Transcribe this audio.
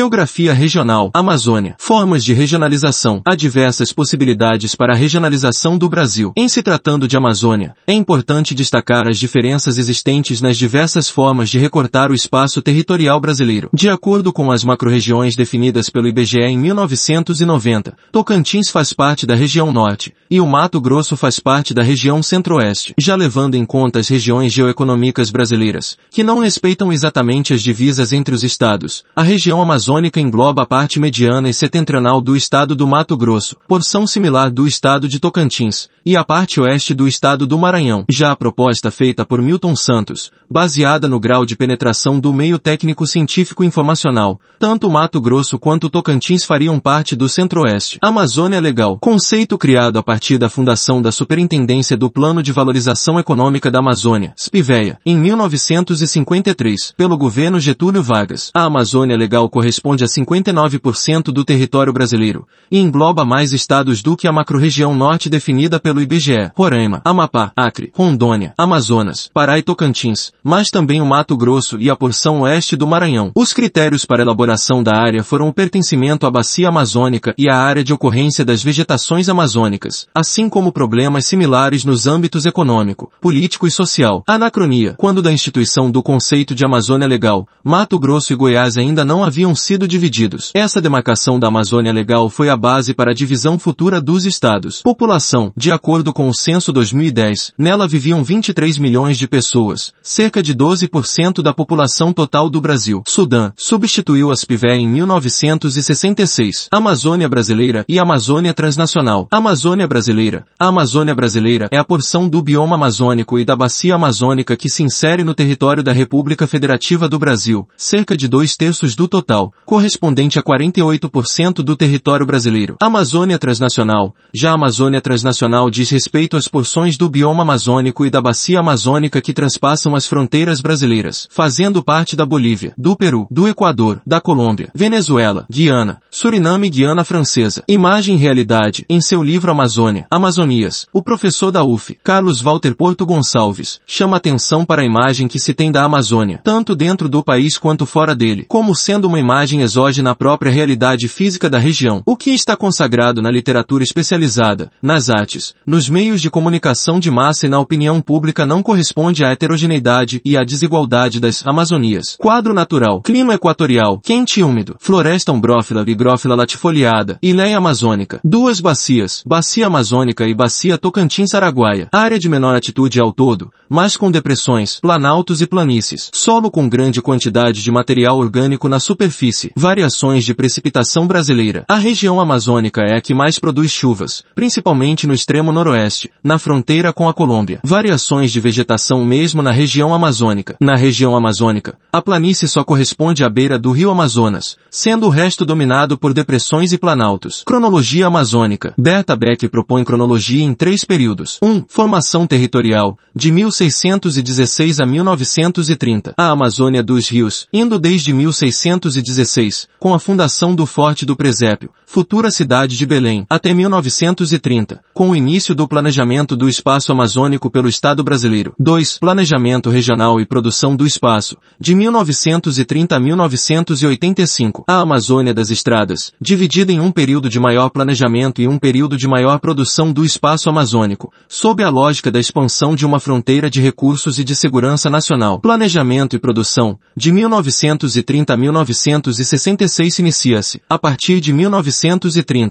Geografia regional, Amazônia. Formas de regionalização. Há diversas possibilidades para a regionalização do Brasil. Em se tratando de Amazônia, é importante destacar as diferenças existentes nas diversas formas de recortar o espaço territorial brasileiro. De acordo com as macro-regiões definidas pelo IBGE em 1990, Tocantins faz parte da região norte, e o Mato Grosso faz parte da região centro-oeste, já levando em conta as regiões geoeconômicas brasileiras, que não respeitam exatamente as divisas entre os estados. A região amazônica amazônica engloba a parte mediana e setentrional do estado do Mato Grosso, porção similar do estado de Tocantins, e a parte oeste do estado do Maranhão. Já a proposta feita por Milton Santos, baseada no grau de penetração do meio técnico científico informacional, tanto Mato Grosso quanto Tocantins fariam parte do Centro-Oeste. Amazônia Legal, conceito criado a partir da fundação da Superintendência do Plano de Valorização Econômica da Amazônia, SPIVEA, em 1953, pelo governo Getúlio Vargas. A Amazônia Legal corresponde corresponde a 59% do território brasileiro, e engloba mais estados do que a macro-região norte definida pelo IBGE, Roraima, Amapá, Acre, Rondônia, Amazonas, Pará e Tocantins, mas também o Mato Grosso e a porção oeste do Maranhão. Os critérios para elaboração da área foram o pertencimento à bacia amazônica e à área de ocorrência das vegetações amazônicas, assim como problemas similares nos âmbitos econômico, político e social. Anacronia. Quando da instituição do conceito de Amazônia Legal, Mato Grosso e Goiás ainda não haviam sido sido divididos. Essa demarcação da Amazônia Legal foi a base para a divisão futura dos estados. População, de acordo com o censo 2010, nela viviam 23 milhões de pessoas, cerca de 12% da população total do Brasil. Sudã, substituiu as PIVE em 1966. Amazônia Brasileira e Amazônia Transnacional. Amazônia Brasileira. A Amazônia Brasileira é a porção do bioma amazônico e da bacia amazônica que se insere no território da República Federativa do Brasil, cerca de dois terços do total, correspondente a 48% do território brasileiro. Amazônia Transnacional. Já a Amazônia Transnacional diz respeito às porções do bioma amazônico e da bacia amazônica que transpassam as fronteiras brasileiras, fazendo parte da Bolívia, do Peru, do Equador, da Colômbia, Venezuela, Guiana, Suriname e Guiana Francesa. Imagem e realidade. Em seu livro Amazônia, Amazonias, o professor da UF, Carlos Walter Porto Gonçalves, chama atenção para a imagem que se tem da Amazônia, tanto dentro do país quanto fora dele, como sendo uma imagem imagem exógena à própria realidade física da região, o que está consagrado na literatura especializada, nas artes, nos meios de comunicação de massa e na opinião pública não corresponde à heterogeneidade e à desigualdade das Amazonias. Quadro natural, clima equatorial, quente e úmido, floresta umbrófila e higrófila latifoliada, ilhéia amazônica, duas bacias, bacia amazônica e bacia Tocantins-Araguaia, área de menor altitude ao todo, mas com depressões, planaltos e planícies, solo com grande quantidade de material orgânico na superfície variações de precipitação brasileira. A região amazônica é a que mais produz chuvas, principalmente no extremo noroeste, na fronteira com a Colômbia. Variações de vegetação mesmo na região amazônica. Na região amazônica, a planície só corresponde à beira do rio Amazonas, sendo o resto dominado por depressões e planaltos. Cronologia amazônica. Berta Beck propõe cronologia em três períodos. 1. Um, formação territorial, de 1616 a 1930. A Amazônia dos Rios, indo desde 1616 com a fundação do Forte do Presépio, futura cidade de Belém, até 1930, com o início do planejamento do espaço amazônico pelo Estado brasileiro. 2. Planejamento regional e produção do espaço, de 1930 a 1985. A Amazônia das Estradas, dividida em um período de maior planejamento e um período de maior produção do espaço amazônico, sob a lógica da expansão de uma fronteira de recursos e de segurança nacional. Planejamento e produção, de 1930 a 1965. 1966 inicia-se, a partir de 1930,